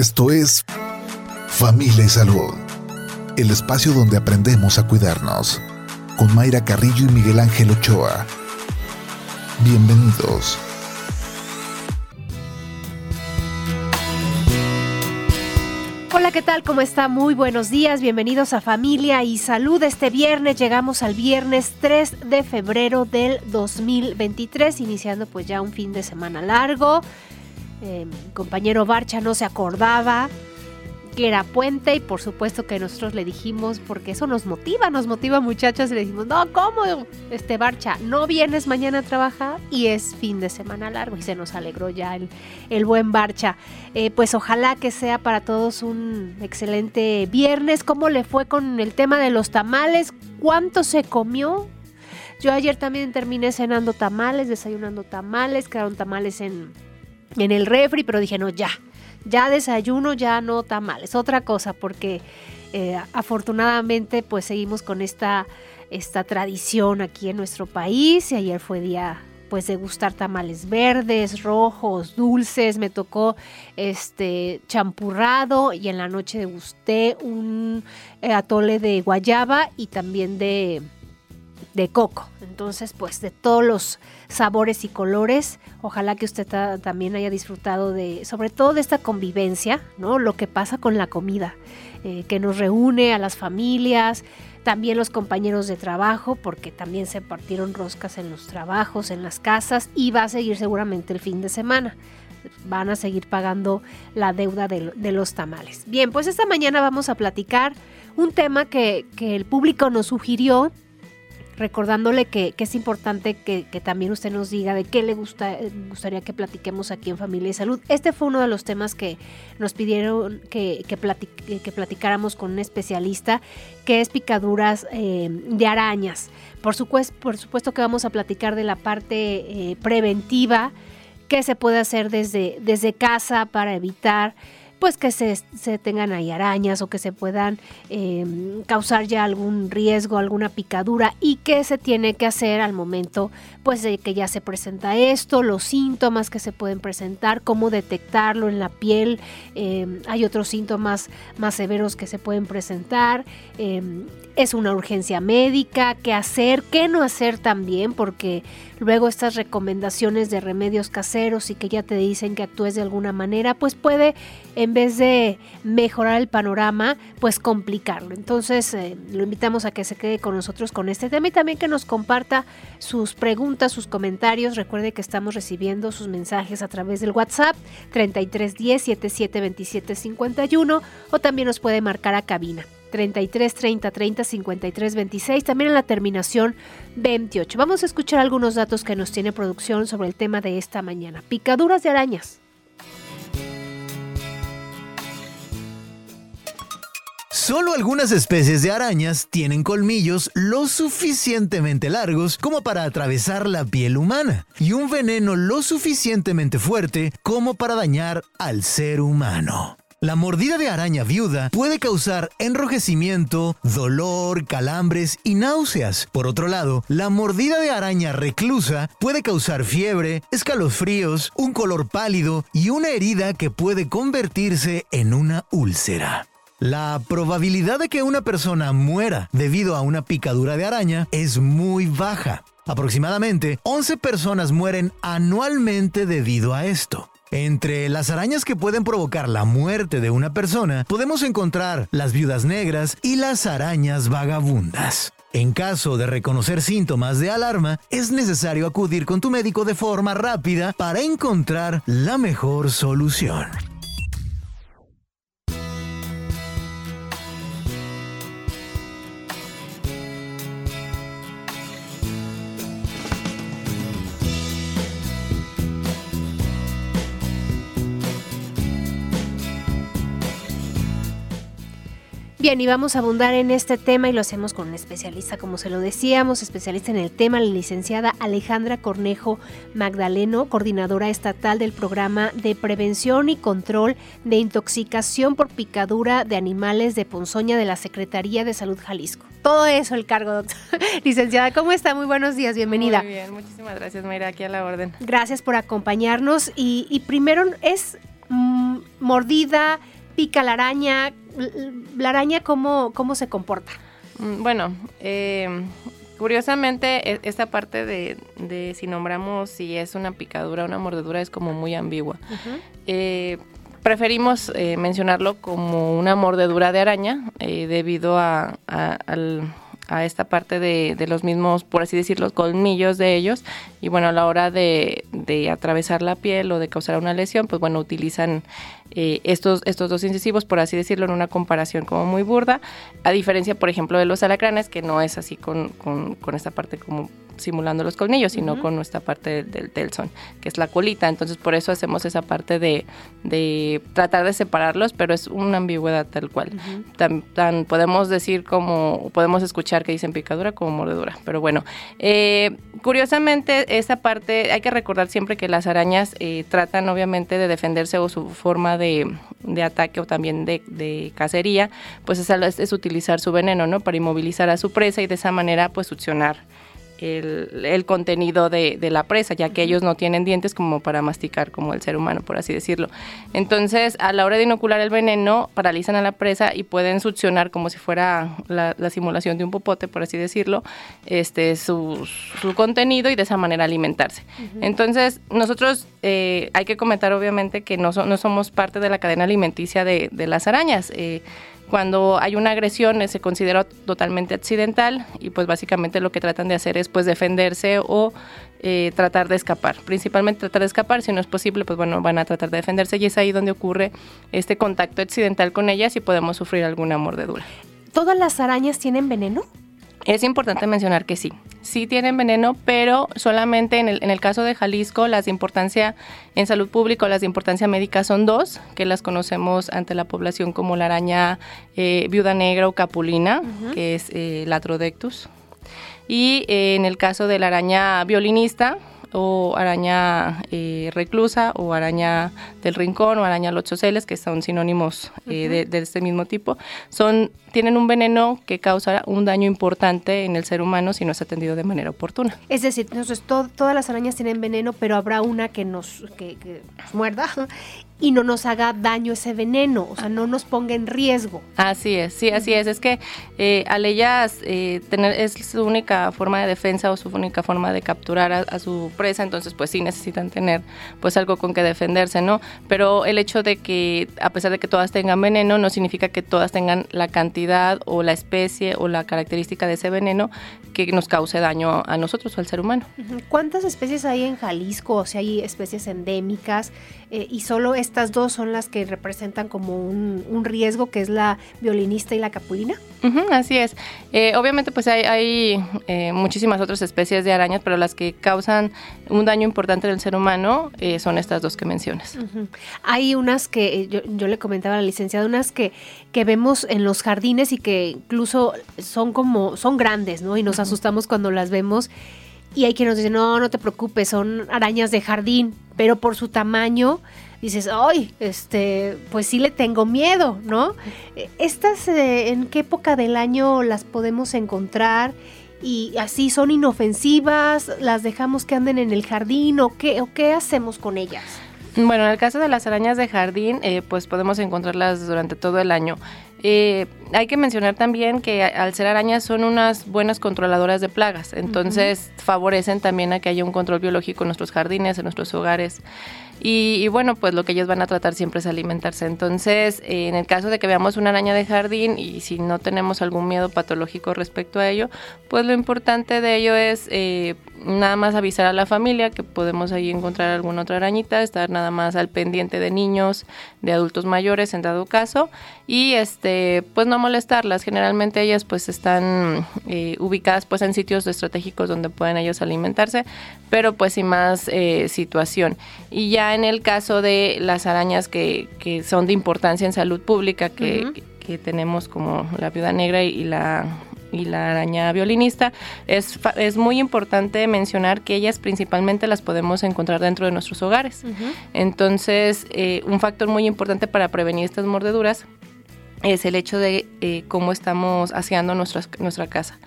Esto es Familia y Salud, el espacio donde aprendemos a cuidarnos, con Mayra Carrillo y Miguel Ángel Ochoa. Bienvenidos. Hola, ¿qué tal? ¿Cómo está? Muy buenos días. Bienvenidos a Familia y Salud. Este viernes llegamos al viernes 3 de febrero del 2023, iniciando pues ya un fin de semana largo. Eh, compañero Barcha no se acordaba que era puente y por supuesto que nosotros le dijimos, porque eso nos motiva, nos motiva muchachos, y le dijimos, no, ¿cómo? Este Barcha, no vienes mañana a trabajar y es fin de semana largo y se nos alegró ya el, buen Barcha. Eh, pues ojalá que sea para todos un excelente viernes. ¿Cómo le fue con el tema de los tamales? ¿Cuánto se comió? Yo ayer también terminé cenando tamales, desayunando tamales, quedaron tamales en, en el refri, pero dije, no, ya, ya desayuno, ya no mal, es otra cosa, porque eh, afortunadamente pues seguimos con esta, esta tradición aquí en nuestro país y ayer fue día pues de gustar tamales verdes, rojos, dulces, me tocó este champurrado y en la noche degusté un eh, atole de guayaba y también de de coco. Entonces, pues de todos los sabores y colores, ojalá que usted también haya disfrutado de, sobre todo de esta convivencia, ¿no? Lo que pasa con la comida, eh, que nos reúne a las familias, también los compañeros de trabajo, porque también se partieron roscas en los trabajos, en las casas, y va a seguir seguramente el fin de semana van a seguir pagando la deuda de, los tamales. Bien, pues esta mañana vamos a platicar un tema que, que el público nos sugirió recordándole que, es importante que, también usted nos diga de qué le gusta, gustaría que platiquemos aquí en Familia y Salud. Este fue uno de los temas que nos pidieron que, que, platicáramos con un especialista, que es picaduras eh, de arañas. Por supuesto, por supuesto que vamos a platicar de la parte eh, preventiva, qué se puede hacer desde, desde casa para evitar pues que se, tengan ahí arañas o que se puedan em, causar ya algún riesgo, alguna picadura y qué se tiene que hacer al momento pues de que ya se presenta esto, los síntomas que se pueden presentar, cómo detectarlo en la piel, em, hay otros síntomas más severos que se pueden presentar, em, es una urgencia médica, qué hacer, qué no hacer también, porque luego estas recomendaciones de remedios caseros y que ya te dicen que actúes de alguna manera, pues puede, en vez de mejorar el panorama, pues complicarlo. Entonces, eh, lo invitamos a que se quede con nosotros con este tema y también que nos comparta sus preguntas, sus comentarios. Recuerde que estamos recibiendo sus mensajes a través del WhatsApp 3310 7727 51 o también nos puede marcar a cabina 33 30 30 53 26, también en la terminación 28. Vamos a escuchar algunos datos que nos tiene producción sobre el tema de esta mañana. Picaduras de arañas. Solo algunas especies de arañas tienen colmillos lo suficientemente largos como para atravesar la piel humana y un veneno lo suficientemente fuerte como para dañar al ser humano. La mordida de araña viuda puede causar enrojecimiento, dolor, calambres y náuseas. Por otro lado, la mordida de araña reclusa puede causar fiebre, escalofríos, un color pálido y una herida que puede convertirse en una úlcera. La probabilidad de que una persona muera debido a una picadura de araña es muy baja. Aproximadamente 11 personas mueren anualmente debido a esto. Entre las arañas que pueden provocar la muerte de una persona, podemos encontrar las viudas negras y las arañas vagabundas. En caso de reconocer síntomas de alarma, es necesario acudir con tu médico de forma rápida para encontrar la mejor solución. Bien, y vamos a abundar en este tema y lo hacemos con un especialista, como se lo decíamos, especialista en el tema, la licenciada Alejandra Cornejo Magdaleno, coordinadora estatal del programa de prevención y control de intoxicación por picadura de animales de ponzoña de la Secretaría de Salud Jalisco. Todo eso el cargo, doctor. licenciada, ¿cómo está? Muy buenos días, bienvenida. Muy bien, muchísimas gracias, Mayra, aquí a la orden. Gracias por acompañarnos y, y primero es Mm, mordida, pica la araña, la araña cómo, cómo se comporta. Mm, bueno, eh, curiosamente e, esta parte de, si nombramos si es una picadura o una mordedura es como muy ambigua. Eh, preferimos eh, mencionarlo como una mordedura de araña debido a, esta parte de, de, los mismos, por así decirlo, colmillos de ellos. Y bueno, a la hora de, de atravesar la piel o de causar una lesión, pues bueno, utilizan eh, estos, estos dos incisivos, por así decirlo, en una comparación como muy burda, a diferencia, por ejemplo, de los alacranes, que no es así con, con, esta parte como simulando los colmillos, sino con esta parte del telson, que es la colita. Entonces, por eso hacemos esa parte de, de tratar de separarlos, pero es una ambigüedad tal cual. tan, podemos decir como, podemos escuchar que dicen picadura como mordedura. Pero bueno, eh, curiosamente, esa parte, hay que recordar siempre que las arañas eh, tratan obviamente de defenderse o su forma de, ataque o también de, cacería, pues es, es, utilizar su veneno, ¿no? Para inmovilizar a su presa y de esa manera pues succionar el, contenido de, la presa, ya que ellos no tienen dientes como para masticar como el ser humano, por así decirlo. Entonces, a la hora de inocular el veneno, paralizan a la presa y pueden succionar como si fuera la, simulación de un popote, por así decirlo, este, su, contenido y de esa manera alimentarse. Entonces, nosotros eh, hay que comentar obviamente que no, no, somos parte de la cadena alimenticia de, de las arañas. Eh, cuando hay una agresión se considera totalmente accidental y pues básicamente lo que tratan de hacer es pues defenderse o eh, tratar de escapar. Principalmente tratar de escapar, si no es posible pues bueno van a tratar de defenderse y es ahí donde ocurre este contacto accidental con ellas y podemos sufrir alguna mordedura. ¿Todas las arañas tienen veneno? Es importante mencionar que sí, sí tienen veneno, pero solamente en el, en el caso de Jalisco las de importancia en salud pública o las de importancia médica son dos, que las conocemos ante la población como la araña eh, viuda negra o capulina, que es eh, Latrodectus. Y eh, en el caso de la araña violinista, o araña eh, reclusa o araña del rincón o araña lochoceles, que son sinónimos eh, de, este mismo tipo, son, tienen un veneno que causa un daño importante en el ser humano si no es atendido de manera oportuna. Es decir, entonces todas las arañas tienen veneno, pero habrá una que nos, que, que nos muerda y no nos haga daño ese veneno, o sea, no nos ponga en riesgo. Así es, sí, así es. Es que eh, al ellas eh, tener, es su única forma de defensa o su única forma de capturar a, su presa, entonces pues sí necesitan tener pues algo con que defenderse, ¿no? Pero el hecho de que a pesar de que todas tengan veneno, no significa que todas tengan la cantidad o la especie o la característica de ese veneno que nos cause daño a nosotros o al ser humano. ¿Cuántas especies hay en Jalisco? O sea, hay especies endémicas eh, y solo estas dos son las que representan como un, riesgo, que es la violinista y la capulina. así es. Eh, obviamente pues hay, eh, muchísimas otras especies de arañas, pero las que causan un daño importante en el ser humano son estas dos que mencionas. Hay unas que, yo, le comentaba a la licenciada, unas que, que vemos en los jardines y que incluso son como, son grandes, ¿no? Y nos asustamos cuando las vemos y hay quien nos dice, no, no te preocupes, son arañas de jardín, pero por su tamaño dices, ay, este, pues sí le tengo miedo, ¿no? ¿Estas eh, en qué época del año las podemos encontrar? Y así son inofensivas, las dejamos que anden en el jardín o qué, o qué hacemos con ellas? Bueno, en el caso de las arañas de jardín, eh, pues podemos encontrarlas durante todo el año. Eh, hay que mencionar también que al ser arañas son unas buenas controladoras de plagas, entonces favorecen también a que haya un control biológico en nuestros jardines, en nuestros hogares. Y, bueno, pues lo que ellos van a tratar siempre es alimentarse. Entonces, eh, en el caso de que veamos una araña de jardín y si no tenemos algún miedo patológico respecto a ello, pues lo importante de ello es eh, nada más avisar a la familia que podemos ahí encontrar alguna otra arañita, estar nada más al pendiente de niños, de adultos mayores en dado caso y este pues no molestarlas. Generalmente ellas pues están eh, ubicadas pues en sitios estratégicos donde pueden ellos alimentarse, pero pues sin más eh, situación. Y ya en el caso de las arañas que, que son de importancia en salud pública que, que tenemos como la viuda negra y la y la araña violinista, es, es muy importante mencionar que ellas principalmente las podemos encontrar dentro de nuestros hogares. Entonces, eh, un factor muy importante para prevenir estas mordeduras es el hecho de eh, cómo estamos aseando nuestra, nuestra casa.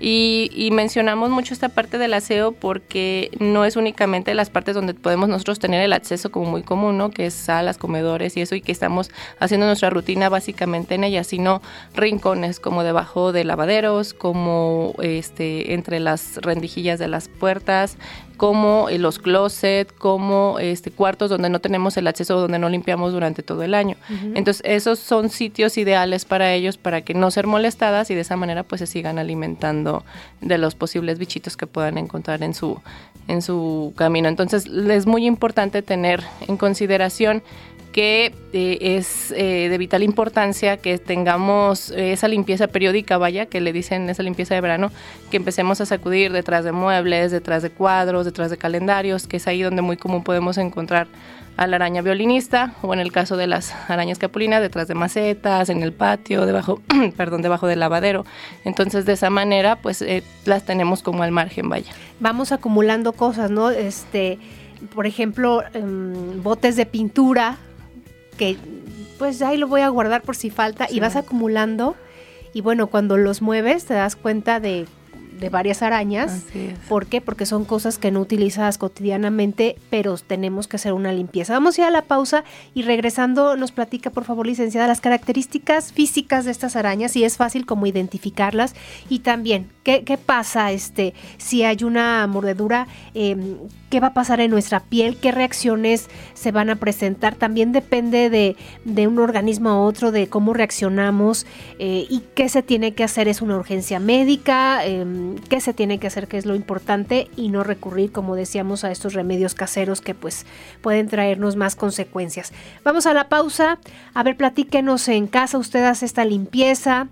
y, mencionamos mucho esta parte del aseo porque no es únicamente las partes donde podemos nosotros tener el acceso como muy común, ¿no? que es salas, comedores y eso, y que estamos haciendo nuestra rutina básicamente en ellas, sino rincones como debajo de lavaderos, como este, entre las rendijillas de las puertas, como eh, los closets, como este, cuartos donde no tenemos el acceso, donde no limpiamos durante todo el año. Entonces, esos son sitios ideales para ellos, para que no ser molestadas y de esa manera pues se sigan alimentando de los posibles bichitos que puedan encontrar en su, en su camino. Entonces, es muy importante tener en consideración que eh, es eh, de vital importancia que tengamos esa limpieza periódica, vaya, que le dicen esa limpieza de verano, que empecemos a sacudir detrás de muebles, detrás de cuadros, detrás de calendarios, que es ahí donde muy común podemos encontrar a la araña violinista o en el caso de las arañas capulinas detrás de macetas, en el patio, debajo, perdón, debajo del lavadero. Entonces de esa manera pues eh, las tenemos como al margen, vaya. Vamos acumulando cosas, ¿no? Este, por ejemplo, em, botes de pintura que pues ahí lo voy a guardar por si falta y vas acumulando y bueno, cuando los mueves te das cuenta de de varias arañas. ¿Por qué? Porque son cosas que no utilizas cotidianamente, pero tenemos que hacer una limpieza. Vamos a ir a la pausa y regresando nos platica, por favor, licenciada, las características físicas de estas arañas, y es fácil como identificarlas, y también, ¿qué, pasa este, si hay una mordedura? Em, ¿Qué va a pasar en nuestra piel? ¿Qué reacciones se van a presentar? También depende de, un organismo a otro, de cómo reaccionamos eh, y qué se tiene que hacer. ¿Es una urgencia médica? Em, qué se tiene que hacer, qué es lo importante y no recurrir, como decíamos, a estos remedios caseros que pues pueden traernos más consecuencias. Vamos a la pausa. A ver, platíquenos en casa, usted hace esta limpieza,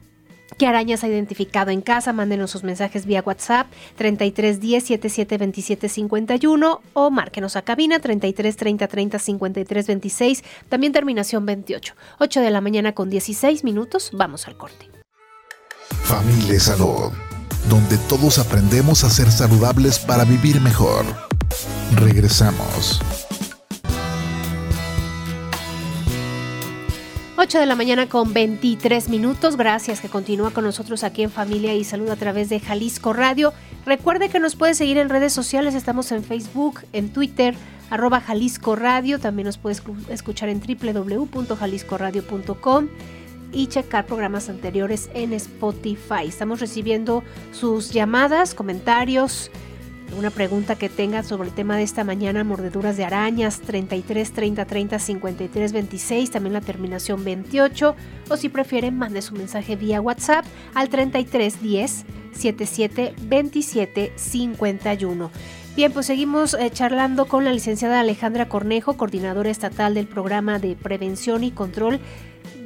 ¿Qué arañas ha identificado en casa? Mándenos sus mensajes vía WhatsApp 3310 7727 51 o márquenos a cabina 33 30 30 53 26, también terminación 28. 8 de la mañana con 16 minutos, vamos al corte. Familia Salud donde todos aprendemos a ser saludables para vivir mejor. Regresamos. 8 de la mañana con 23 minutos. Gracias que continúa con nosotros aquí en Familia y Salud a través de Jalisco Radio. Recuerde que nos puede seguir en redes sociales. Estamos en Facebook, en Twitter, arroba Jalisco Radio. También nos puede escuchar en www.jaliscoradio.com y checar programas anteriores en Spotify. Estamos recibiendo sus llamadas, comentarios, una pregunta que tenga sobre el tema de esta mañana, mordeduras de arañas 33 30 30 53 26, también la terminación 28, o si prefieren, mande su mensaje vía WhatsApp al 33 10 77 27 51. Bien, pues seguimos eh, charlando con la licenciada Alejandra Cornejo, coordinadora estatal del programa de prevención y control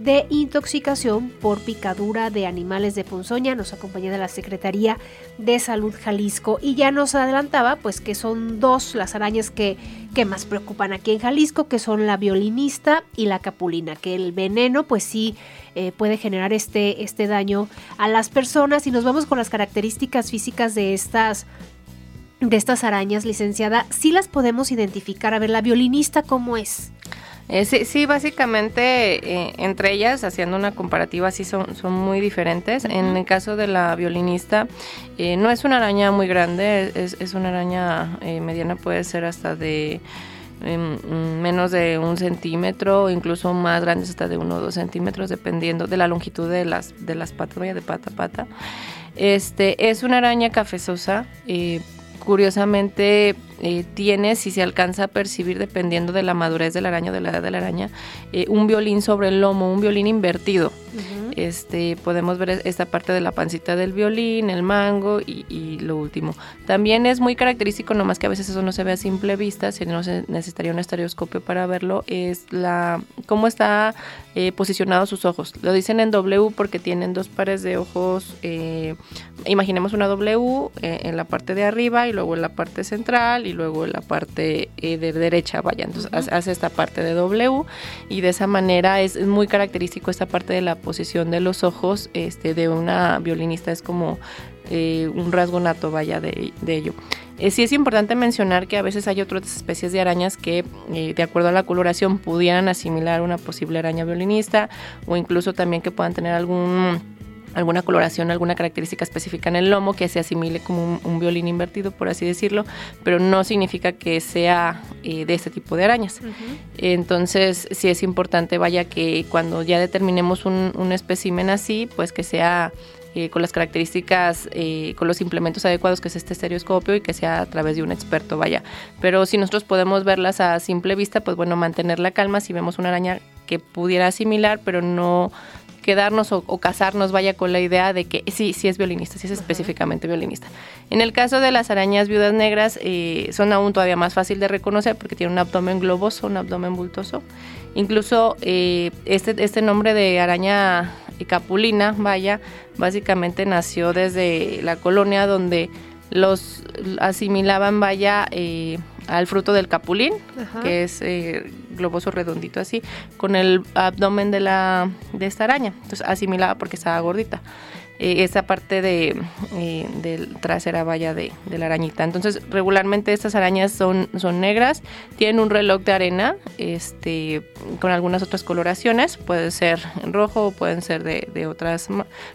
de intoxicación por picadura de animales de punzoña. Nos acompaña de la Secretaría de Salud Jalisco y ya nos adelantaba pues que son dos las arañas que, que más preocupan aquí en Jalisco, que son la violinista y la capulina, que el veneno pues sí eh, puede generar este, este daño a las personas y nos vamos con las características físicas de estas de estas arañas, licenciada, sí las podemos identificar. A ver, la violinista, ¿cómo es? Eh, sí, básicamente eh, entre ellas, haciendo una comparativa, sí son, son muy diferentes. En el caso de la violinista, eh, no es una araña muy grande, es, una araña mediana, puede ser hasta de em, menos de un centímetro, incluso más grandes hasta de uno o dos centímetros, dependiendo de la longitud de las, de las patas, vaya de pata a pata. Este, es una araña cafezosa, curiosamente eh, tiene, si se alcanza a percibir dependiendo de la madurez de la araña o de la edad de la araña, eh, un violín sobre el lomo, un violín invertido. este, podemos ver esta parte de la pancita del violín, el mango y, lo último. También es muy característico, nomás que a veces eso no se ve a simple vista, si no se necesitaría un estereoscopio para verlo, es la cómo está eh, posicionados sus ojos. Lo dicen en W porque tienen dos pares de ojos, imaginemos una W en la parte de arriba y luego en la parte central y luego la parte eh, de derecha, vaya, entonces hace esta parte de W y de esa manera es muy característico esta parte de la posición de los ojos este, de una violinista, es como eh, un rasgo nato, vaya, de, ello. Eh, sí es importante mencionar que a veces hay otras especies de arañas que, eh, de acuerdo a la coloración, pudieran asimilar una posible araña violinista o incluso también que puedan tener algún alguna coloración, alguna característica específica en el lomo que se asimile como un, violín invertido, por así decirlo, pero no significa que sea eh, de este tipo de arañas. Entonces, sí es importante, vaya, que cuando ya determinemos un, un espécimen así, pues que sea eh, con las características, eh, con los implementos adecuados, que es este estereoscopio y que sea a través de un experto, vaya. Pero si nosotros podemos verlas a simple vista, pues bueno, mantener la calma si vemos una araña que pudiera asimilar, pero no quedarnos o, casarnos vaya con la idea de que sí, sí es violinista, sí es específicamente violinista. En el caso de las arañas viudas negras, eh, son aún todavía más fácil de reconocer porque tienen un abdomen globoso, un abdomen bultoso. Incluso eh, este, este nombre de araña capulina, vaya, básicamente nació desde la colonia donde los asimilaban, vaya, eh, al fruto del capulín, que es eh, globoso redondito así, con el abdomen de, la, de esta araña. Entonces asimilaba porque estaba gordita. Eh, esa parte de, eh, trasera vaya de, de, la arañita. Entonces regularmente estas arañas son, son negras, tienen un reloj de arena este, con algunas otras coloraciones, puede ser rojo, pueden ser de, de otras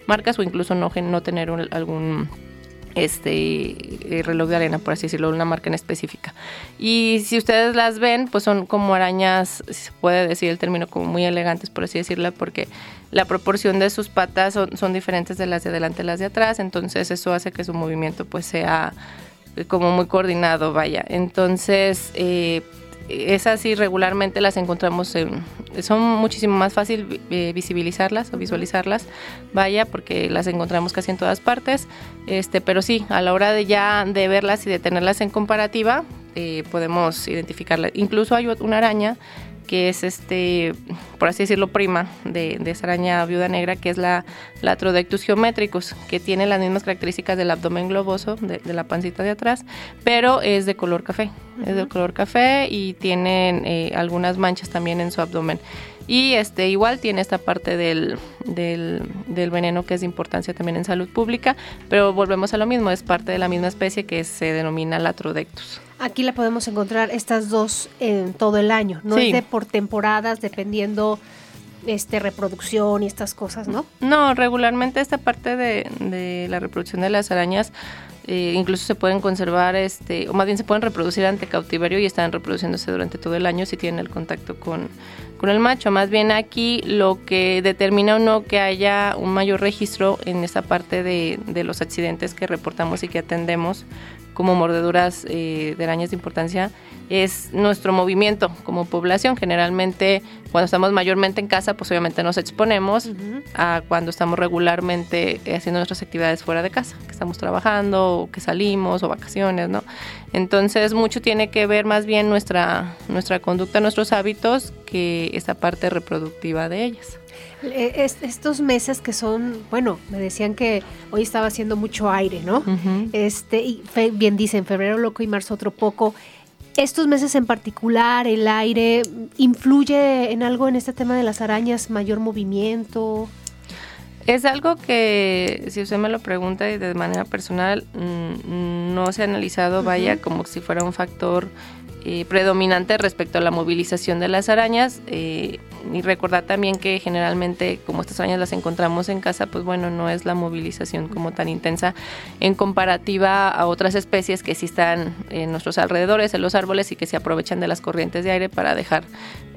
marcas o incluso no, no tener algún este eh, reloj de arena, por así decirlo, una marca en específica. Y si ustedes las ven, pues son como arañas, se puede decir el término, como muy elegantes, por así decirlo, porque la proporción de sus patas son, diferentes de las de adelante y las de atrás, entonces eso hace que su movimiento pues sea eh, como muy coordinado, vaya. Entonces, eh, esas sí regularmente las encontramos, en, son muchísimo más fácil eh, visibilizarlas o visualizarlas, vaya, porque las encontramos casi en todas partes, este, pero sí, a la hora de ya de verlas y de tenerlas en comparativa, eh, podemos identificarlas. Incluso hay una araña que es este, por así decirlo, prima de, esa araña viuda negra, que es la Latrodectus geometricus, que tiene las mismas características del abdomen globoso, de, la pancita de atrás, pero es de color café, es de color café y tiene eh, algunas manchas también en su abdomen. Y este igual tiene esta parte del, del, veneno que es de importancia también en salud pública, pero volvemos a lo mismo, es parte de la misma especie que se denomina Latrodectus. Aquí la podemos encontrar estas dos en todo el año, no es de por temporadas dependiendo este reproducción y estas cosas, ¿no? No, regularmente esta parte de, de la reproducción de las arañas eh, incluso se pueden conservar, este, o más bien se pueden reproducir ante cautiverio y están reproduciéndose durante todo el año si tienen el contacto con, con el macho. Más bien aquí lo que determina o no que haya un mayor registro en esa parte de, de los accidentes que reportamos y que atendemos como mordeduras eh, de arañas de importancia es nuestro movimiento como población. Generalmente cuando estamos mayormente en casa, pues obviamente nos exponemos a cuando estamos regularmente haciendo nuestras actividades fuera de casa, que estamos trabajando, o que salimos o vacaciones, ¿no? Entonces mucho tiene que ver más bien nuestra, nuestra conducta, nuestros hábitos, que esa parte reproductiva de ellas. Eh, estos meses que son, bueno, me decían que hoy estaba haciendo mucho aire, ¿no? Este, y bien dicen, febrero loco y marzo otro poco. Estos meses en particular, el aire, ¿influye en algo en este tema de las arañas? ¿Mayor movimiento? Es algo que, si usted me lo pregunta y de manera personal, mm, no se ha analizado, vaya, como si fuera un factor eh, predominante respecto a la movilización de las arañas. Eh, y recordar también que generalmente como estas arañas las encontramos en casa, pues bueno, no es la movilización como tan intensa en comparativa a otras especies que sí están en nuestros alrededores, en los árboles y que se aprovechan de las corrientes de aire para dejar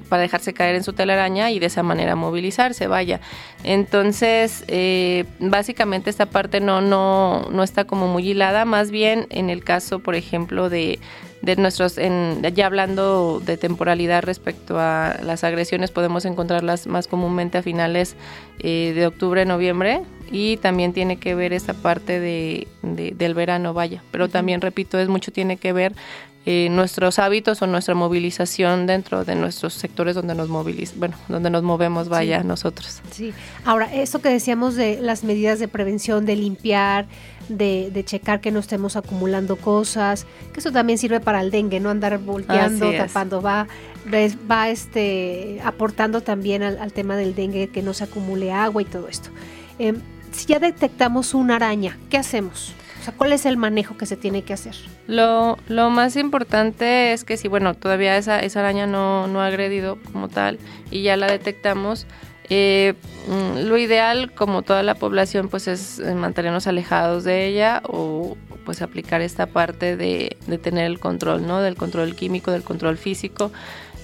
para dejarse caer en su telaraña y de esa manera movilizarse, vaya. Entonces, eh, básicamente esta parte no, no, no está como muy hilada, más bien en el caso, por ejemplo, de de nuestros, en, ya hablando de temporalidad respecto a las agresiones, podemos encontrarlas más comúnmente a finales eh, de octubre, noviembre y también tiene que ver esta parte de, del verano, vaya. Pero también, repito, es mucho tiene que ver eh, nuestros hábitos o nuestra movilización dentro de nuestros sectores donde nos moviliz bueno, donde nos movemos, vaya, nosotros. Sí. Ahora, esto que decíamos de las medidas de prevención, de limpiar, de, checar que no estemos acumulando cosas, que eso también sirve para el dengue, no andar volteando, tapando, va, va este, aportando también al, tema del dengue, que no se acumule agua y todo esto. Em, si ya detectamos una araña, ¿qué hacemos? ¿Cuál es el manejo que se tiene que hacer? Lo, lo más importante es que si, bueno, todavía esa, esa araña no, no ha agredido como tal y ya la detectamos, eh, mm, lo ideal, como toda la población, pues es eh, mantenernos alejados de ella o pues aplicar esta parte de, de tener el control, ¿no? Del control químico, del control físico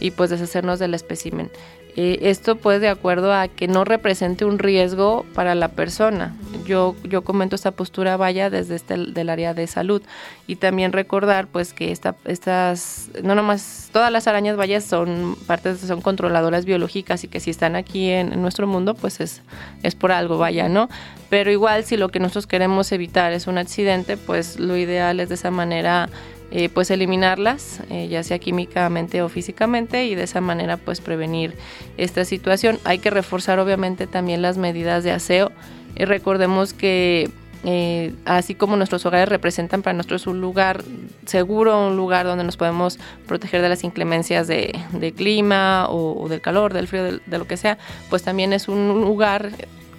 y pues deshacernos del espécimen. Eh, esto pues de acuerdo a que no represente un riesgo para la persona. Yo, yo comento esta postura vaya desde este del área de salud y también recordar pues que esta, estas, no nomás, todas las arañas vallas son partes, son controladoras biológicas y que si están aquí en, en nuestro mundo pues es, es por algo, vaya, ¿no? Pero igual si lo que nosotros queremos evitar es un accidente, pues lo ideal es de esa manera eh, pues eliminarlas, eh, ya sea químicamente o físicamente, y de esa manera pues prevenir esta situación. Hay que reforzar obviamente también las medidas de aseo. y recordemos que eh, así como nuestros hogares representan para nosotros un lugar seguro, un lugar donde nos podemos proteger de las inclemencias de, clima o, del calor, del frío, de, lo que sea, pues también es un lugar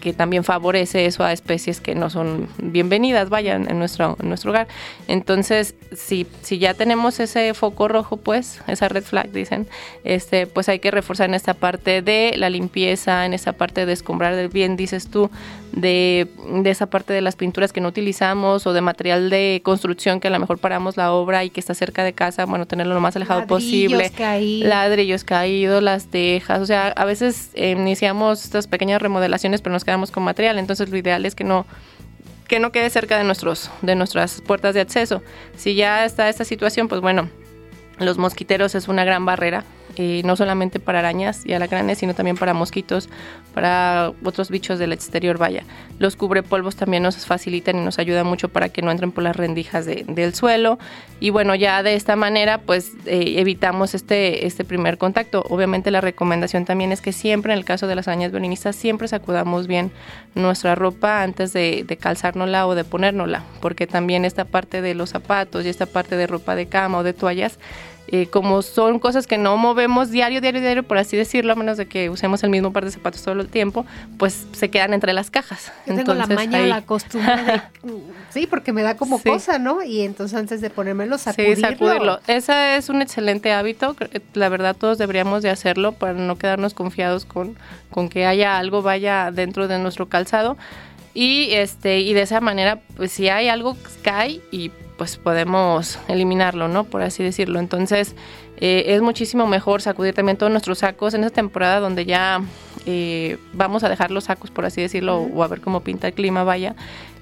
que también favorece eso a especies que no son bienvenidas, vayan en nuestro, en nuestro hogar. Entonces, si, si ya tenemos ese foco rojo, pues, esa red flag, dicen, este, pues hay que reforzar en esta parte de la limpieza, en esa parte de escombrar, bien dices tú, de, de, esa parte de las pinturas que no utilizamos o de material de construcción que a lo mejor paramos la obra y que está cerca de casa, bueno, tenerlo lo más alejado posible. Caídos. Ladrillos caídos, las tejas, o sea, a veces eh, iniciamos estas pequeñas remodelaciones, pero nos quedamos con material, entonces lo ideal es que no que no quede cerca de nuestros de nuestras puertas de acceso. Si ya está esta situación, pues bueno, los mosquiteros es una gran barrera eh, no solamente para arañas y alacranes, sino también para mosquitos, para otros bichos del exterior, vaya. Los cubrepolvos también nos facilitan y nos ayudan mucho para que no entren por las rendijas del suelo. Y bueno, ya de esta manera, pues eh, evitamos este, este primer contacto. Obviamente la recomendación también es que siempre, en el caso de las arañas violinistas, siempre sacudamos bien nuestra ropa antes de, de calzárnosla o de ponérnosla, porque también esta parte de los zapatos y esta parte de ropa de cama o de toallas, eh, como son cosas que no movemos diario, diario, diario, por así decirlo, a menos de que usemos el mismo par de zapatos todo el tiempo, pues se quedan entre las cajas. Yo tengo la maña o la costumbre de, sí, porque me da como cosa, ¿no? Y entonces antes de ponérmelo, sacudirlo. Sí, sacudirlo. Ese es un excelente hábito, la verdad todos deberíamos de hacerlo para no quedarnos confiados con, con que haya algo vaya dentro de nuestro calzado. Y, este, y de esa manera, pues si hay algo, cae y pues podemos eliminarlo, ¿no? Por así decirlo. Entonces, eh, es muchísimo mejor sacudir también todos nuestros sacos en esa temporada donde ya eh, vamos a dejar los sacos, por así decirlo, o a ver cómo pinta el clima, vaya.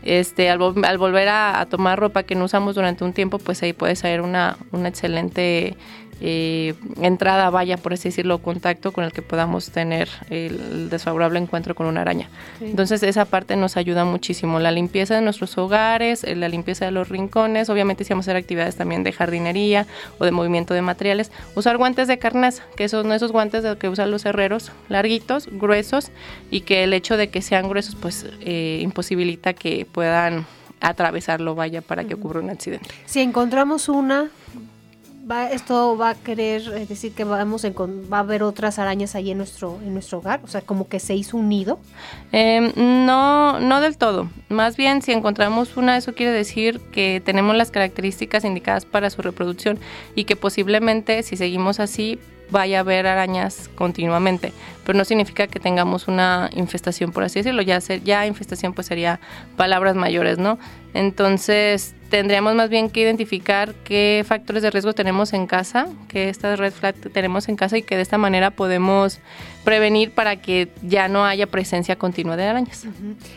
Este, al, volver a, tomar ropa que no usamos durante un tiempo, pues ahí puede ser una, una excelente eh, entrada, vaya, por así decirlo, contacto con el que podamos tener el desfavorable encuentro con una araña. Entonces esa parte nos ayuda muchísimo. La limpieza de nuestros hogares, eh, la limpieza de los rincones, obviamente si vamos a hacer actividades también de jardinería o de movimiento de materiales. Usar guantes de carnaza, que son esos guantes de que usan los herreros, larguitos, gruesos, y que el hecho de que sean gruesos pues eh, imposibilita que puedan atravesarlo, vaya, para que ocurra un accidente. Si encontramos una esto va a querer eh, decir que vamos va a haber otras arañas ahí en nuestro, en nuestro hogar, o sea, como que se hizo un nido. Em, no, no del todo. Más bien, si encontramos una, eso quiere decir que tenemos las características indicadas para su reproducción y que posiblemente, si seguimos así, vaya a haber arañas continuamente, pero no significa que tengamos una infestación, por así decirlo, ya, ser, ya infestación pues sería palabras mayores, ¿no? Entonces tendríamos más bien que identificar qué factores de riesgo tenemos en casa, que estas red flag tenemos en casa y que de esta manera podemos prevenir para que ya no haya presencia continua de arañas.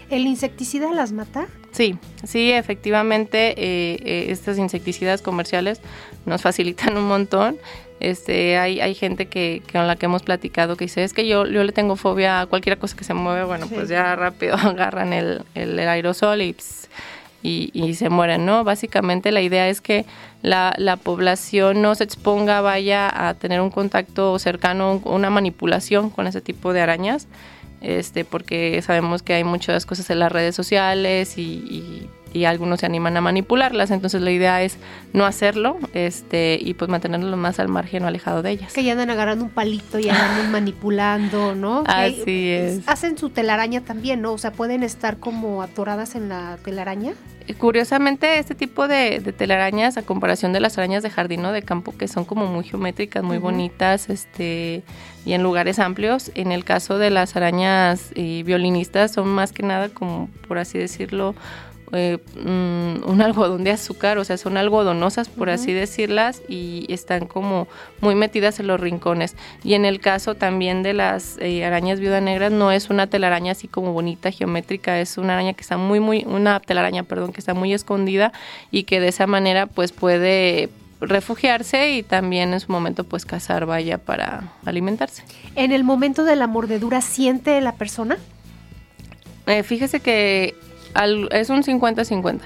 ¿El insecticida las mata? Sí, sí, efectivamente, eh, eh, estos insecticidas comerciales nos facilitan un montón. Este, hay, hay gente que, con la que hemos platicado que dice, es que yo, yo le tengo fobia a cualquier cosa que se mueve, bueno, pues ya rápido agarran el, el, aerosol y, y, y, se mueren, ¿no? Básicamente la idea es que la, la, población no se exponga, vaya a tener un contacto cercano, una manipulación con ese tipo de arañas, este, porque sabemos que hay muchas cosas en las redes sociales y y algunos se animan a manipularlas. Entonces la idea es no hacerlo este, y pues mantenerlo más al margen o alejado de ellas. Que ya andan agarrando un palito y andan manipulando, ¿no? Así es. Hacen su telaraña también, ¿no? O sea, pueden estar como atoradas en la telaraña. Curiosamente, este tipo de, telarañas, a comparación de las arañas de jardín o de campo, que son como muy geométricas, muy bonitas, este, y en lugares amplios, en el caso de las arañas eh, violinistas, son más que nada como, por así decirlo, eh, mm, un algodón de azúcar, o sea, son algodonosas, por así decirlas, y están como muy metidas en los rincones. Y en el caso también de las eh, arañas viuda negras, no es una telaraña así como bonita, geométrica, es una araña que está muy, muy, una telaraña, perdón, que está muy escondida y que de esa manera pues puede refugiarse y también en su momento pues cazar vaya para alimentarse. En el momento de la mordedura, ¿siente la persona? Eh, fíjese que es un 50-50.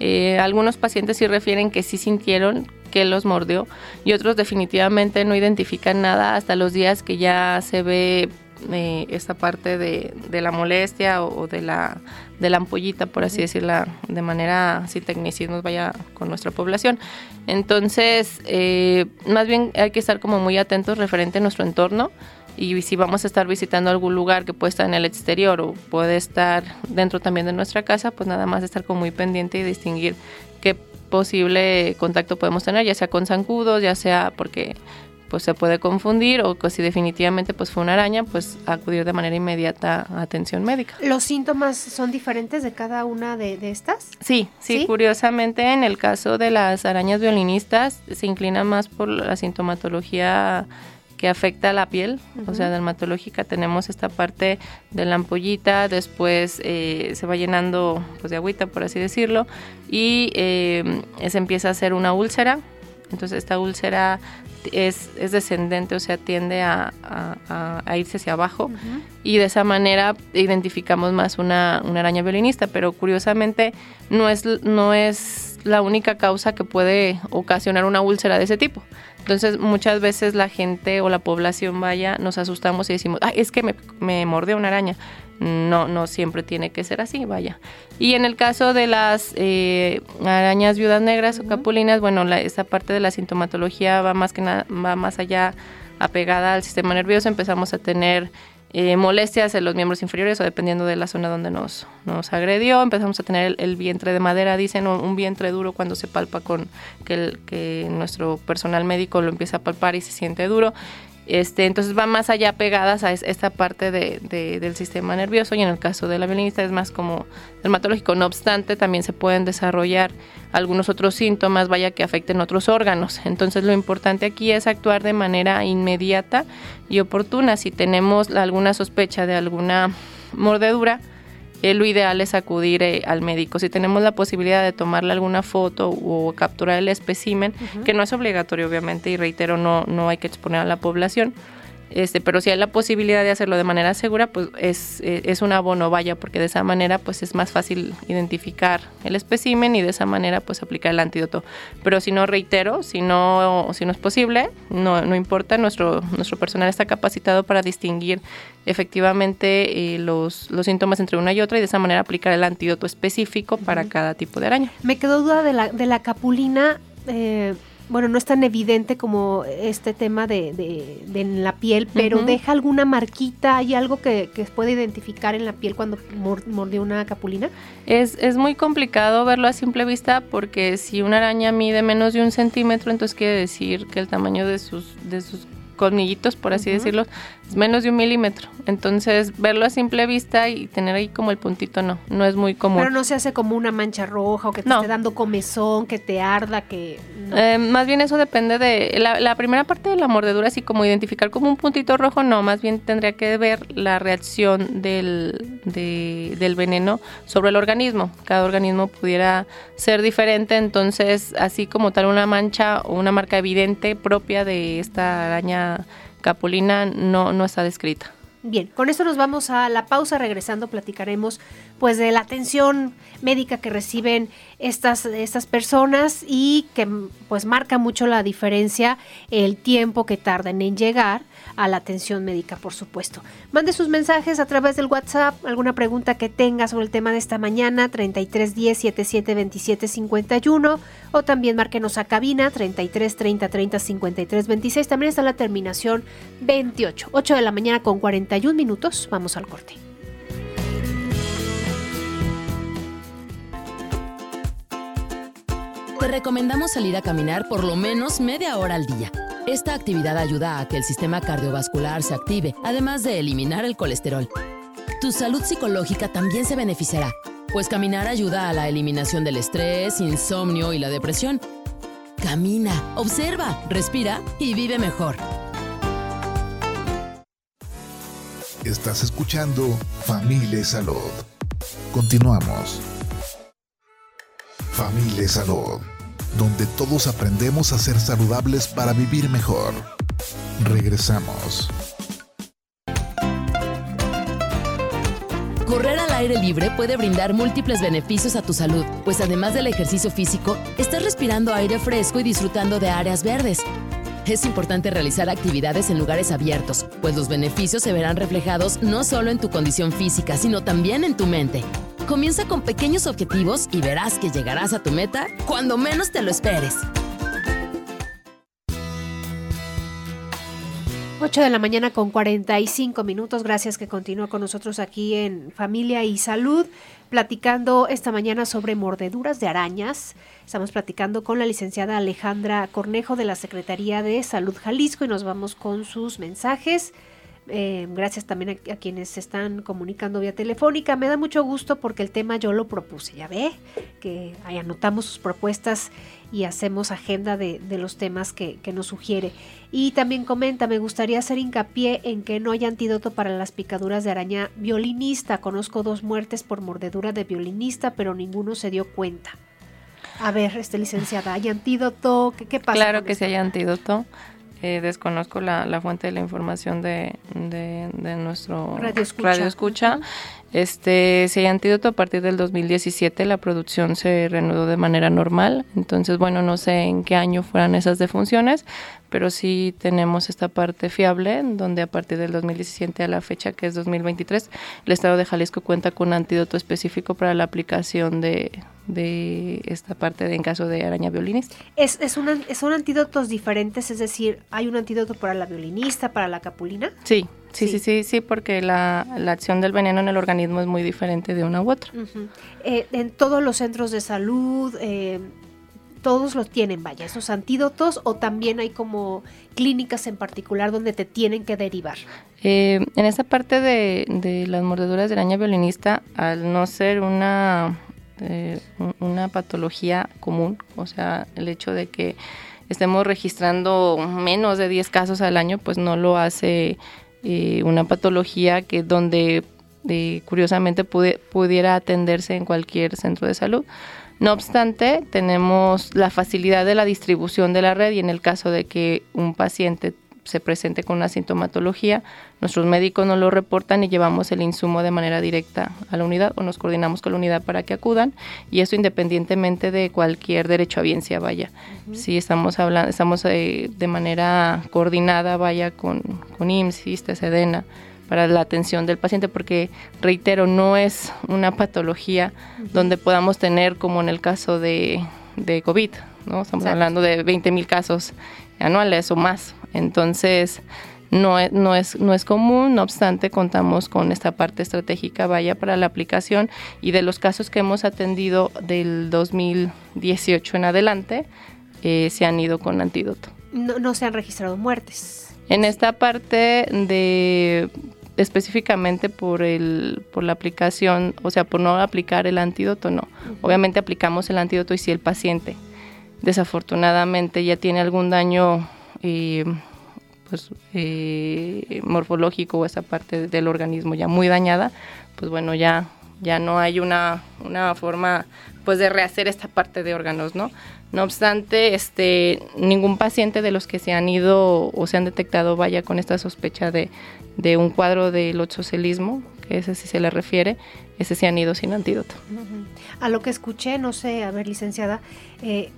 Eh, algunos pacientes sí refieren que sí sintieron que los mordió y otros definitivamente no identifican nada hasta los días que ya se ve eh, esta parte de, la molestia o, de, la, de la ampollita, por así decirla, de manera, si tecnicismos vaya con nuestra población. Entonces, eh, más bien hay que estar como muy atentos referente a nuestro entorno y si vamos a estar visitando algún lugar que puede estar en el exterior o puede estar dentro también de nuestra casa, pues nada más estar como muy pendiente y distinguir qué posible contacto podemos tener, ya sea con zancudos, ya sea porque pues se puede confundir o que si definitivamente pues fue una araña, pues acudir de manera inmediata a atención médica. ¿Los síntomas son diferentes de cada una de, estas? Sí, sí, sí, curiosamente en el caso de las arañas violinistas se inclina más por la sintomatología que afecta a la piel, o sea, dermatológica, tenemos esta parte de la ampollita, después eh, se va llenando pues, de agüita, por así decirlo, y eh, se empieza a hacer una úlcera, entonces esta úlcera es, descendente, o sea, tiende a, irse hacia abajo. Y de esa manera identificamos más una, una, araña violinista, pero curiosamente no es, no es la única causa que puede ocasionar una úlcera de ese tipo. Entonces muchas veces la gente o la población vaya, nos asustamos y decimos, ah, es que me, me mordió una araña. No, no siempre tiene que ser así, vaya. Y en el caso de las eh, arañas viudas negras o capulinas, bueno, la, esa parte de la sintomatología va más que nada, va más allá apegada al sistema nervioso. Empezamos a tener eh, molestias en los miembros inferiores o dependiendo de la zona donde nos, nos agredió. Empezamos a tener el, vientre de madera, dicen, un vientre duro cuando se palpa con que, que nuestro personal médico lo empieza a palpar y se siente duro. Este, entonces va más allá pegadas a esta parte de, del sistema nervioso y en el caso de la violinista es más como dermatológico. No obstante, también se pueden desarrollar algunos otros síntomas, vaya que afecten otros órganos. Entonces lo importante aquí es actuar de manera inmediata y oportuna. Si tenemos alguna sospecha de alguna mordedura, eh, lo ideal es acudir eh, al médico. Si tenemos la posibilidad de tomarle alguna foto o capturar el espécimen, que no es obligatorio obviamente, y reitero, no, no hay que exponer a la población, este, pero si hay la posibilidad de hacerlo de manera segura, pues es, eh, es un abono, vaya, porque de esa manera pues es más fácil identificar el espécimen y de esa manera pues aplicar el antídoto. Pero si no, reitero, si no, si no es posible, no, no importa, nuestro, nuestro personal está capacitado para distinguir efectivamente eh, los, los síntomas entre una y otra y de esa manera aplicar el antídoto específico para cada tipo de araña. Me quedó duda de la, de la capulina. Eh, bueno, no es tan evidente como este tema de, de, en la piel, pero deja alguna marquita, ¿hay algo que, que puede identificar en la piel cuando mordió una capulina? Es, es muy complicado verlo a simple vista porque si una araña mide menos de un centímetro, entonces quiere decir que el tamaño de sus, de sus colmillitos, por así decirlo, menos de un milímetro. Entonces, verlo a simple vista y tener ahí como el puntito, no, no es muy común. Pero no se hace como una mancha roja o que te esté dando comezón, que te arda, que... Eh, más bien eso depende de... La, primera parte de la mordedura, así como identificar como un puntito rojo, no, más bien tendría que ver la reacción del, del veneno sobre el organismo. Cada organismo pudiera ser diferente, entonces, así como tal una mancha o una marca evidente propia de esta araña capulina no, no está descrita. Bien, con esto nos vamos a la pausa. Regresando platicaremos pues de la atención médica que reciben estas, estas personas y que pues marca mucho la diferencia el tiempo que tardan en llegar a la atención médica, por supuesto. Mande sus mensajes a través del WhatsApp, alguna pregunta que tenga sobre el tema de esta mañana, 3310 77 27 51, o también márquenos a cabina 33 30 30 53 26. También está la terminación 28, 8 de la mañana con 41 minutos. Vamos al corte. Te recomendamos salir a caminar por lo menos media hora al día. Esta actividad ayuda a que el sistema cardiovascular se active, además de eliminar el colesterol. Tu salud psicológica también se beneficiará, pues caminar ayuda a la eliminación del estrés, insomnio y la depresión. Camina, observa, respira y vive mejor. Estás escuchando Familia Salud. Continuamos. Familia Salud, donde todos aprendemos a ser saludables para vivir mejor. Regresamos. Correr al aire libre puede brindar múltiples beneficios a tu salud, pues además del ejercicio físico, estás respirando aire fresco y disfrutando de áreas verdes. Es importante realizar actividades en lugares abiertos, pues los beneficios se verán reflejados no solo en tu condición física, sino también en tu mente. Comienza con pequeños objetivos y verás que llegarás a tu meta cuando menos te lo esperes. 8 de la mañana con 45 minutos. Gracias que continúa con nosotros aquí en Familia y Salud, platicando esta mañana sobre mordeduras de arañas. Estamos platicando con la licenciada Alejandra Cornejo de la Secretaría de Salud Jalisco y nos vamos con sus mensajes. Eh, gracias también a, quienes se están comunicando vía telefónica. Me da mucho gusto porque el tema yo lo propuse, ya ve, que ahí anotamos sus propuestas y hacemos agenda de, los temas que, nos sugiere. Y también comenta, me gustaría hacer hincapié en que no hay antídoto para las picaduras de araña violinista. Conozco dos muertes por mordedura de violinista, pero ninguno se dio cuenta. A ver, este licenciada, ¿hay antídoto? ¿Qué, qué pasa? Claro que sí hay antídoto. Eh, desconozco la, fuente de la información de, nuestro radio escucha. Este, si hay antídoto a partir del 2017, la producción se reanudó de manera normal. Entonces, bueno, no sé en qué año fueran esas defunciones, pero sí tenemos esta parte fiable, donde a partir del 2017 a la fecha, que es 2023, el Estado de Jalisco cuenta con un antídoto específico para la aplicación de, esta parte de, en caso de araña violinista. ¿Es, es ¿Son antídotos diferentes? Es decir, ¿hay un antídoto para la violinista, para la capulina? Sí, Sí, sí, sí, sí, porque la, acción del veneno en el organismo es muy diferente de una u otra. Eh, en todos los centros de salud, eh, todos los tienen, vaya, esos antídotos o también hay como clínicas en particular donde te tienen que derivar? Eh, en esa parte de, las mordeduras de araña violinista, al no ser una, eh, una patología común, o sea, el hecho de que estemos registrando menos de 10 casos al año, pues no lo hace eh, una patología que donde curiosamente pudiera atenderse en cualquier centro de salud. No obstante, tenemos la facilidad de la distribución de la red y en el caso de que un paciente se presente con una sintomatología, nuestros médicos nos lo reportan y llevamos el insumo de manera directa a la unidad o nos coordinamos con la unidad para que acudan y eso independientemente de cualquier derecho a biencia vaya. Si estamos hablando, estamos eh, de manera coordinada, vaya con, con IMSS, ISTE, SEDENA, para la atención del paciente, porque reitero, no es una patología donde podamos tener como en el caso de, de COVID, ¿no? Estamos hablando de 20 mil casos anuales o más. Entonces, no es, no, es, no es común, no obstante, contamos con esta parte estratégica, vaya, para la aplicación y de los casos que hemos atendido del 2018 en adelante, eh, se han ido con antídoto. No, no se han registrado muertes. En esta parte de específicamente por el por la aplicación, o sea, por no aplicar el antídoto, no. Obviamente aplicamos el antídoto y si el paciente desafortunadamente ya tiene algún daño eh, pues, eh, morfológico o esa parte del organismo ya muy dañada, pues bueno, ya ya no hay una, una forma pues de rehacer esta parte de órganos, ¿no? No obstante, este, ningún paciente de los que se han ido o se han detectado vaya con esta sospecha de, un cuadro del ochocelismo, que ese sí se le refiere, ese se han ido sin antídoto. A lo que escuché, no sé, a ver, licenciada, eh,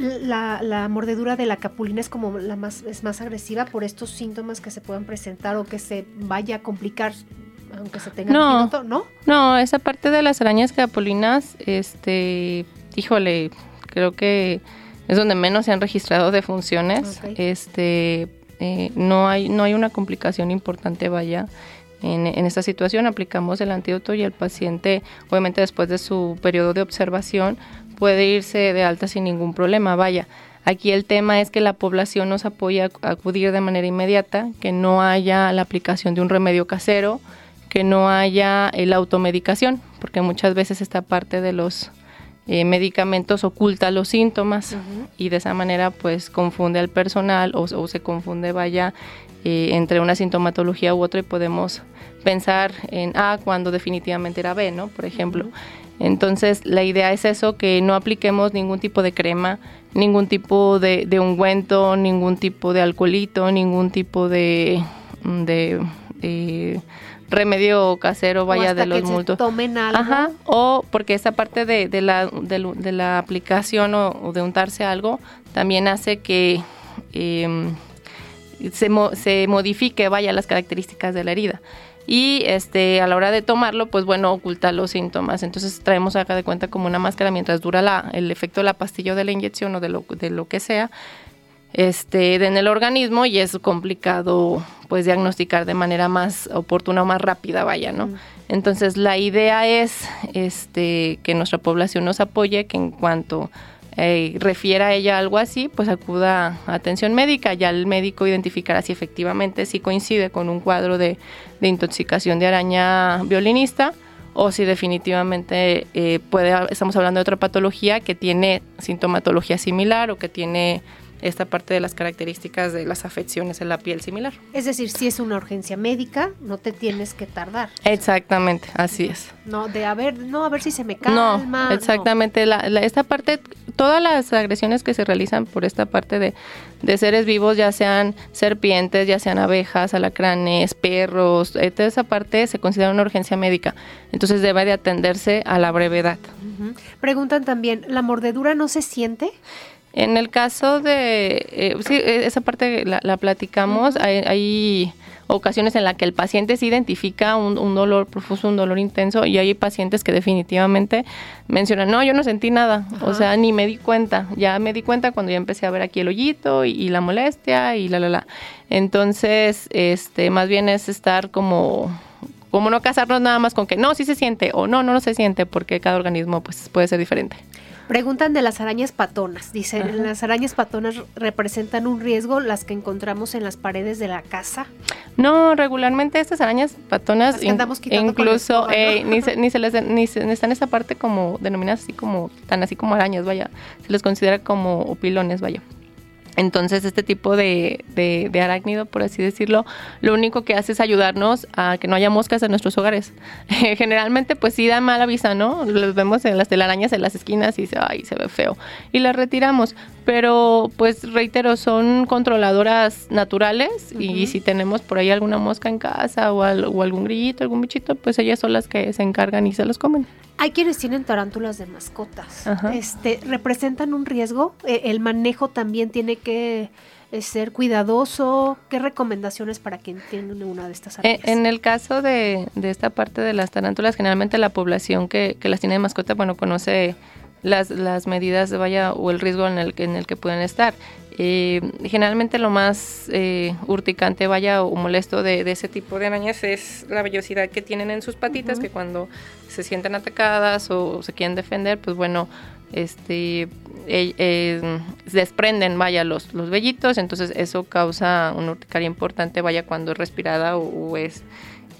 la, mordedura de la capulina es como la más, es más agresiva por estos síntomas que se puedan presentar o que se vaya a complicar aunque se tenga no, ¿no? No, esa parte de las arañas capulinas, este, híjole, creo que es donde menos se han registrado defunciones. Este, eh, no hay no hay una complicación importante, vaya. En, en, esta situación aplicamos el antídoto y el paciente, obviamente después de su periodo de observación, puede irse de alta sin ningún problema, vaya. Aquí el tema es que la población nos apoya a acudir de manera inmediata, que no haya la aplicación de un remedio casero, que no haya la automedicación, porque muchas veces esta parte de los eh, medicamentos oculta los síntomas y de esa manera pues confunde al personal o, se confunde vaya eh, entre una sintomatología u otra y podemos pensar en A cuando definitivamente era B, ¿no? Por ejemplo. Entonces la idea es eso, que no apliquemos ningún tipo de crema, ningún tipo de, de ungüento, ningún tipo de alcoholito, ningún tipo de, de remedio casero vaya de los multos. tomen algo. Ajá, o porque esa parte de, de, la, de, la aplicación o, de untarse algo también hace que em, se, se modifique, vaya, las características de la herida y este a la hora de tomarlo pues bueno oculta los síntomas. Entonces traemos acá de cuenta como una máscara mientras dura la, el efecto de la pastilla o de la inyección o de lo, de lo que sea este, en el organismo y es complicado pues diagnosticar de manera más oportuna o más rápida, vaya, ¿no? Entonces la idea es este, que nuestra población nos apoye, que en cuanto eh, refiera a ella algo así, pues acuda a atención médica, ya el médico identificará si efectivamente sí coincide con un cuadro de, intoxicación de araña violinista o si definitivamente eh, puede, estamos hablando de otra patología que tiene sintomatología similar o que tiene esta parte de las características de las afecciones en la piel similar. Es decir, si es una urgencia médica, no te tienes que tardar. Exactamente, así es. No, de a ver, no, a ver si se me calma. No, exactamente. La, esta parte, todas las agresiones que se realizan por esta parte de, de seres vivos, ya sean serpientes, ya sean abejas, alacranes, perros, eh, toda esa parte se considera una urgencia médica. Entonces debe de atenderse a la brevedad. Preguntan también, ¿la mordedura no se siente? En el caso de, eh, sí, e, esa parte la, platicamos, hay, ocasiones en las que el paciente se identifica un, dolor profuso, un dolor intenso, y hay pacientes que definitivamente mencionan, no, yo no sentí nada, o sea, ni me di cuenta, ya me di cuenta cuando ya empecé a ver aquí el hoyito y, la molestia y la, la, la. Entonces, este, más bien es estar como como no casarnos nada más con que no, sí se siente o no, no, no se siente, porque cada organismo pues puede ser diferente. Preguntan de las arañas patonas. Dicen, ¿las arañas patonas representan un riesgo las que encontramos en las paredes de la casa? No, regularmente estas arañas patonas, incluso eh, ni, se, ni, se les, ni, están en esa parte como denominadas así como, tan así como arañas, vaya. Se les considera como pilones, vaya. Entonces, este tipo de, de, arácnido, por así decirlo, lo único que hace es ayudarnos a que no haya moscas en nuestros hogares. generalmente, pues sí da mala vista, ¿no? Los vemos en las telarañas en las esquinas y se, ay, se ve feo. Y las retiramos. Pero, pues reitero, son controladoras naturales y si tenemos por ahí alguna mosca en casa o, o algún grillito, algún bichito, pues ellas son las que se encargan y se los comen. Hay quienes tienen tarántulas de mascotas. Este, ¿Representan un riesgo? E, ¿El manejo también tiene que eh, ser cuidadoso? ¿Qué recomendaciones para quien tiene una de estas áreas? En, el caso de, esta parte de las tarántulas, generalmente la población que, que las tiene de mascota, bueno, conoce las, las medidas de vaya o el riesgo en el, en el que pueden estar. Eh, generalmente lo más eh, urticante, vaya, o molesto de, ese tipo de arañas es la vellosidad que tienen en sus patitas, que cuando se sienten atacadas o se quieren defender, pues bueno, este eh, desprenden, vaya, los, los vellitos, entonces eso causa una urticaria importante, vaya, cuando es respirada o es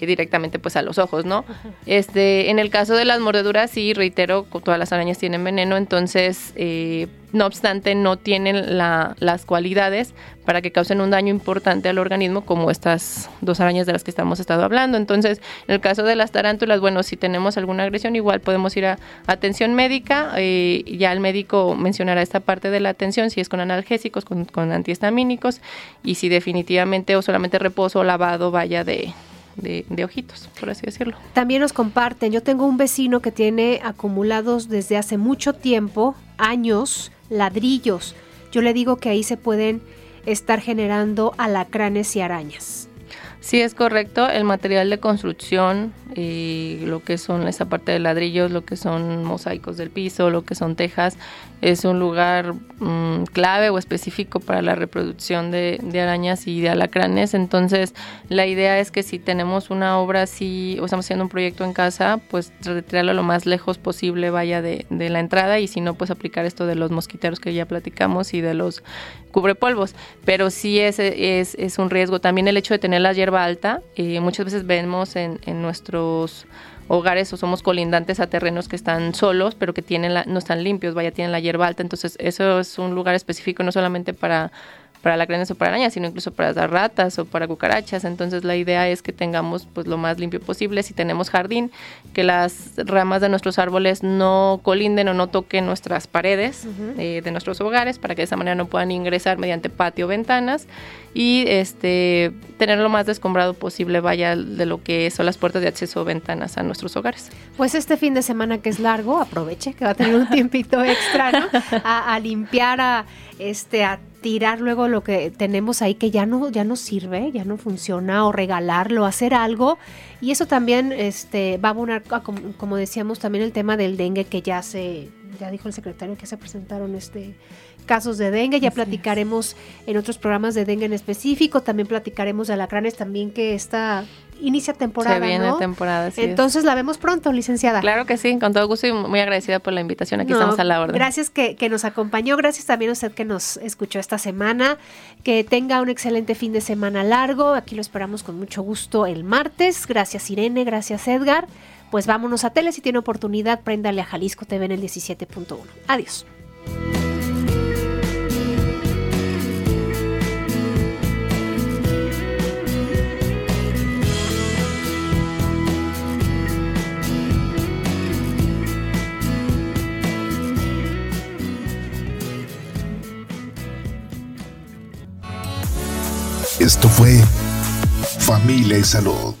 directamente pues a los ojos, ¿no? Este, en el caso de las mordeduras, sí, reitero, todas las arañas tienen veneno, entonces, eh, no obstante, no tienen las cualidades para que causen un daño importante al organismo como estas dos arañas de las que estamos estado hablando. Entonces, en el caso de las tarántulas, bueno, si tenemos alguna agresión, igual podemos ir a atención médica, eh, ya el médico mencionará esta parte de la atención, si es con analgésicos, con, con antihistamínicos, y si definitivamente o solamente reposo o lavado vaya de de, ojitos, por así decirlo. También nos comparten, yo tengo un vecino que tiene acumulados desde hace mucho tiempo, años, ladrillos. Yo le digo que ahí se pueden estar generando alacranes y arañas. Sí, es correcto. El material de construcción eh, lo que son esa parte de ladrillos, lo que son mosaicos del piso, lo que son tejas. Es un lugar mm, clave o específico para la reproducción de, arañas y de alacranes. Entonces, la idea es que si tenemos una obra así, o estamos haciendo un proyecto en casa, pues retirarlo lo más lejos posible, vaya de, la entrada, y si no, pues aplicar esto de los mosquiteros que ya platicamos y de los cubrepolvos. Pero sí es, es, es un riesgo. También el hecho de tener la hierba alta, eh, muchas veces vemos en, en nuestros hogares o somos colindantes a terrenos que están solos, pero que tienen la, no están limpios, vaya, tienen la hierba alta. Entonces, eso es un lugar específico no solamente para para lacranes o para arañas, sino incluso para las ratas o para cucarachas. Entonces la idea es que tengamos pues lo más limpio posible. Si tenemos jardín, que las ramas de nuestros árboles no colinden o no toquen nuestras paredes eh, de nuestros hogares para que de esa manera no puedan ingresar mediante patio o ventanas y este tener lo más descombrado posible vaya de lo que son las puertas de acceso o ventanas a nuestros hogares. Pues este fin de semana que es largo, aproveche que va a tener un tiempito extra, ¿no? A, a limpiar a este a tirar luego lo que tenemos ahí que ya no, ya no sirve, ya no funciona, o regalarlo, hacer algo. Y eso también este, va a abonar, como, decíamos, también el tema del dengue que ya se, ya dijo el secretario que se presentaron este casos de dengue, ya platicaremos en otros programas de dengue en específico, también platicaremos de alacranes también que está inicia temporada. Se viene temporada, sí. Entonces la vemos pronto, licenciada. Claro que sí, con todo gusto y muy agradecida por la invitación. Aquí estamos a la orden. Gracias que, que, nos acompañó, gracias también a usted que nos escuchó esta semana. Que tenga un excelente fin de semana largo. Aquí lo esperamos con mucho gusto el martes. Gracias Irene, gracias Edgar. Pues vámonos a tele, si tiene oportunidad, préndale a Jalisco TV en el 17.1. Adiós. Esto fue Familia y Salud.